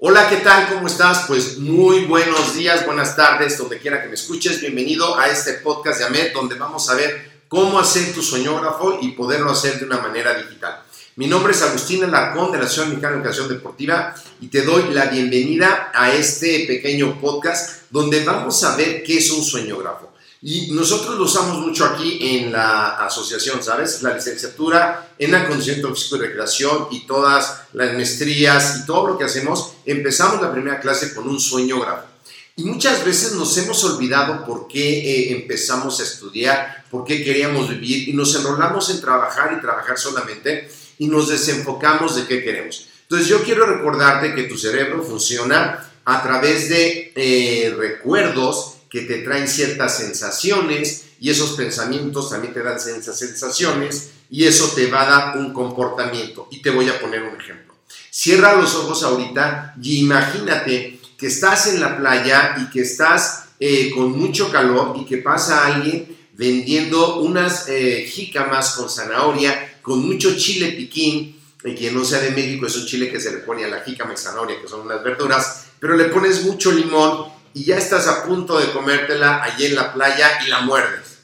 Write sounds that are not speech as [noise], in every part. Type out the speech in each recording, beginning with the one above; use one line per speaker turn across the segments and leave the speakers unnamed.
Hola, ¿qué tal? ¿Cómo estás? Pues muy buenos días, buenas tardes, donde quiera que me escuches. Bienvenido a este podcast de AMED, donde vamos a ver cómo hacer tu soñógrafo y poderlo hacer de una manera digital. Mi nombre es Agustín Alarcón de la Asociación Mexicana de Educación Deportiva y te doy la bienvenida a este pequeño podcast donde vamos a ver qué es un sueñógrafo. Y nosotros lo usamos mucho aquí en la asociación, ¿sabes? La licenciatura en acondicionamiento físico y recreación y todas las maestrías y todo lo que hacemos, empezamos la primera clase con un sueñógrafo. Y muchas veces nos hemos olvidado por qué eh, empezamos a estudiar, por qué queríamos vivir y nos enrolamos en trabajar y trabajar solamente y nos desenfocamos de qué queremos. Entonces yo quiero recordarte que tu cerebro funciona a través de eh, recuerdos que te traen ciertas sensaciones y esos pensamientos también te dan esas sensaciones y eso te va a dar un comportamiento. Y te voy a poner un ejemplo. Cierra los ojos ahorita y imagínate que estás en la playa y que estás eh, con mucho calor y que pasa alguien vendiendo unas eh, jícamas con zanahoria, con mucho chile piquín, y quien no sea de México es un chile que se le pone a la jícama y zanahoria, que son unas verduras, pero le pones mucho limón y ya estás a punto de comértela allí en la playa y la muerdes.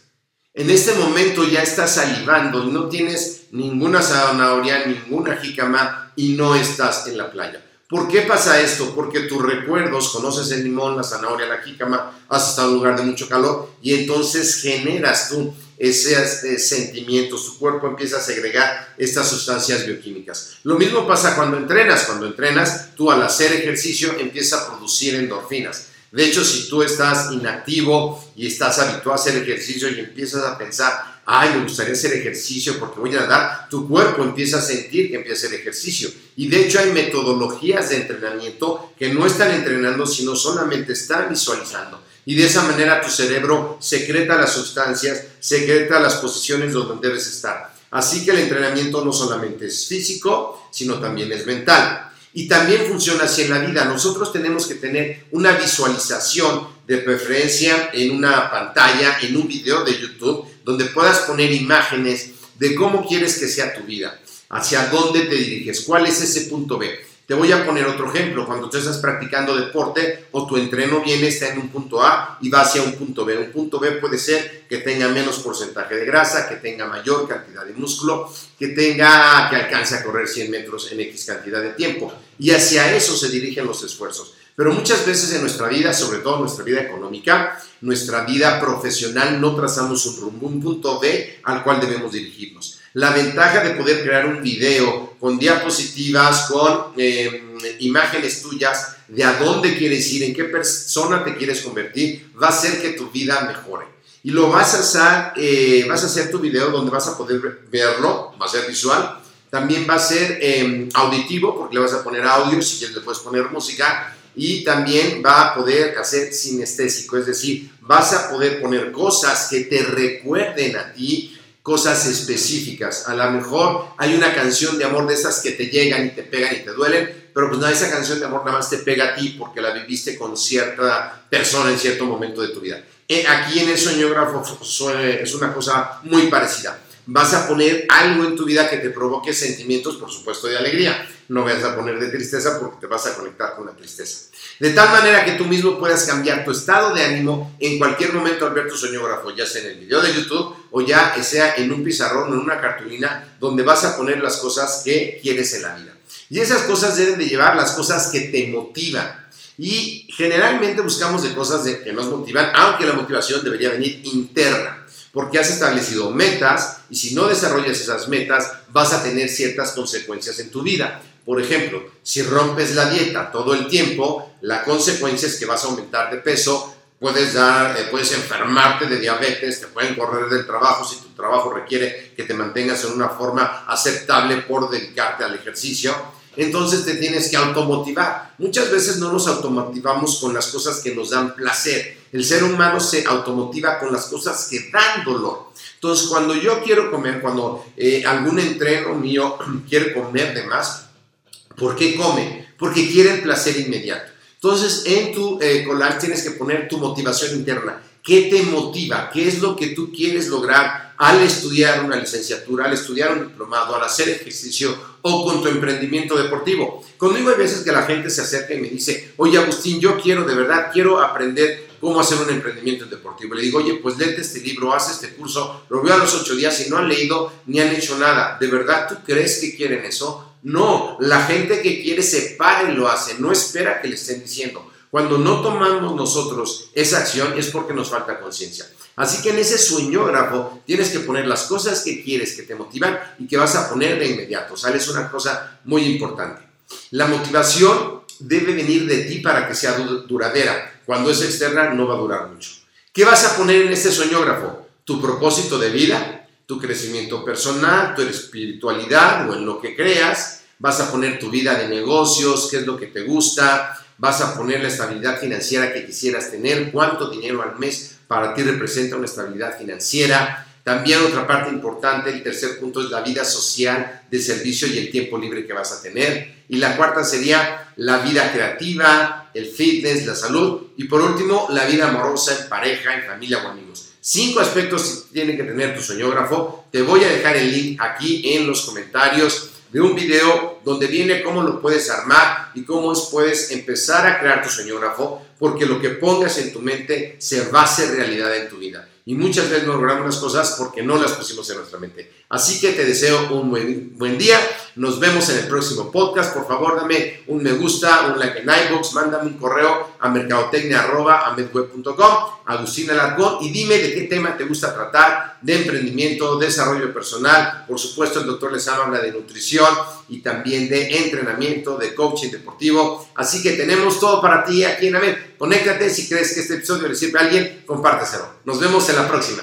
En este momento ya estás salivando, no tienes ninguna zanahoria, ninguna jícama y no estás en la playa. ¿Por qué pasa esto? Porque tus recuerdos, conoces el limón, la zanahoria, la jícama, has estado en un lugar de mucho calor y entonces generas tú esos eh, sentimientos, tu cuerpo empieza a segregar estas sustancias bioquímicas. Lo mismo pasa cuando entrenas. Cuando entrenas, tú al hacer ejercicio empiezas a producir endorfinas. De hecho, si tú estás inactivo y estás habituado a hacer ejercicio y empiezas a pensar, ay, me gustaría hacer ejercicio porque voy a nadar, tu cuerpo empieza a sentir que empieza hacer ejercicio. Y de hecho hay metodologías de entrenamiento que no están entrenando, sino solamente están visualizando. Y de esa manera tu cerebro secreta las sustancias, secreta las posiciones donde debes estar. Así que el entrenamiento no solamente es físico, sino también es mental. Y también funciona así en la vida. Nosotros tenemos que tener una visualización de preferencia en una pantalla, en un video de YouTube, donde puedas poner imágenes de cómo quieres que sea tu vida, hacia dónde te diriges, cuál es ese punto B. Te voy a poner otro ejemplo. Cuando tú estás practicando deporte o tu entreno viene, está en un punto A y va hacia un punto B. Un punto B puede ser que tenga menos porcentaje de grasa, que tenga mayor cantidad de músculo, que tenga, que alcance a correr 100 metros en X cantidad de tiempo. Y hacia eso se dirigen los esfuerzos. Pero muchas veces en nuestra vida, sobre todo en nuestra vida económica, nuestra vida profesional, no trazamos un rumbo, un punto B al cual debemos dirigirnos. La ventaja de poder crear un video con diapositivas, con em, imágenes tuyas de a dónde quieres ir, en qué persona te quieres convertir, va a hacer que tu vida mejore. Y lo vas a hacer, eh, vas a hacer tu video donde vas a poder verlo, va a ser visual, también va a ser em, auditivo porque le vas a poner audio, si quieres le puedes poner música y también va a poder hacer sinestésico, es decir, vas a poder poner cosas que te recuerden a ti, cosas específicas. A lo mejor hay una canción de amor de esas que te llegan y te pegan y te duelen, pero pues no, esa canción de amor nada más te pega a ti porque la viviste con cierta persona en cierto momento de tu vida. Eh, aquí en el soñógrafo es una cosa muy parecida. Vas a poner algo en tu vida que te provoque sentimientos, por supuesto, de alegría. No vas a poner de tristeza porque te vas a conectar con la tristeza. De tal manera que tú mismo puedas cambiar tu estado de ánimo en cualquier momento al ver tu soñógrafo, ya sea en el video de YouTube o ya sea en un pizarrón o en una cartulina donde vas a poner las cosas que quieres en la vida. Y esas cosas deben de llevar las cosas que te motivan. Y generalmente buscamos de cosas de, que nos motivan, aunque la motivación debería venir interna, porque has establecido metas y si no desarrollas esas metas vas a tener ciertas consecuencias en tu vida. Por ejemplo, si rompes la dieta todo el tiempo, la consecuencia es que vas a aumentar de peso, puedes, dar, eh, puedes enfermarte de diabetes, te pueden correr del trabajo si tu trabajo requiere que te mantengas en una forma aceptable por dedicarte al ejercicio entonces te tienes que automotivar. Muchas veces no nos automotivamos con las cosas que nos dan placer. El ser humano se automotiva con las cosas que dan dolor. Entonces, cuando yo quiero comer, cuando eh, algún entreno mío [clears throat] quiere comer de más, ¿por qué come? Porque quiere el placer inmediato. Entonces, en tu eh, tienes que poner tu motivación interna. ¿Qué te motiva? ¿Qué es lo que tú quieres lograr al estudiar una licenciatura, al estudiar un diplomado, al hacer ejercicio o con tu emprendimiento deportivo? Conmigo hay veces que la gente se acerca y me dice, oye Agustín, yo quiero de verdad, quiero aprender cómo hacer un emprendimiento deportivo. Le digo, oye, pues léete este libro, haz este curso, lo veo a los ocho días y no han leído ni han hecho nada. ¿De verdad tú crees que quieren eso? No, la gente que quiere se para y lo hace, no espera que le estén diciendo. Cuando no tomamos nosotros esa acción es porque nos falta conciencia. Así que en ese sueñógrafo tienes que poner las cosas que quieres, que te motivan y que vas a poner de inmediato. ¿Sale? Es una cosa muy importante. La motivación debe venir de ti para que sea duradera. Cuando es externa no va a durar mucho. ¿Qué vas a poner en este sueñógrafo? Tu propósito de vida, tu crecimiento personal, tu espiritualidad o en lo que creas. Vas a poner tu vida de negocios, qué es lo que te gusta, vas a poner la estabilidad financiera que quisieras tener, cuánto dinero al mes para ti representa una estabilidad financiera. También otra parte importante, el tercer punto es la vida social de servicio y el tiempo libre que vas a tener. Y la cuarta sería la vida creativa, el fitness, la salud. Y por último, la vida amorosa en pareja, en familia o amigos. Cinco aspectos tiene que tener tu soñógrafo. Te voy a dejar el link aquí en los comentarios de un video donde viene cómo lo puedes armar y cómo puedes empezar a crear tu soñógrafo, porque lo que pongas en tu mente se va a hacer realidad en tu vida. Y muchas veces no logramos las cosas porque no las pusimos en nuestra mente. Así que te deseo un buen, buen día. Nos vemos en el próximo podcast. Por favor, dame un me gusta, un like en iBox, mándame un correo a mercadotecnia.amedweb.com, Agustín Alarcón, y dime de qué tema te gusta tratar, de emprendimiento, desarrollo personal. Por supuesto, el doctor les habla de nutrición y también de entrenamiento, de coaching deportivo. Así que tenemos todo para ti aquí en AMED. Conéctate si crees que este episodio le sirve a alguien, compárteselo. Nos vemos en la próxima.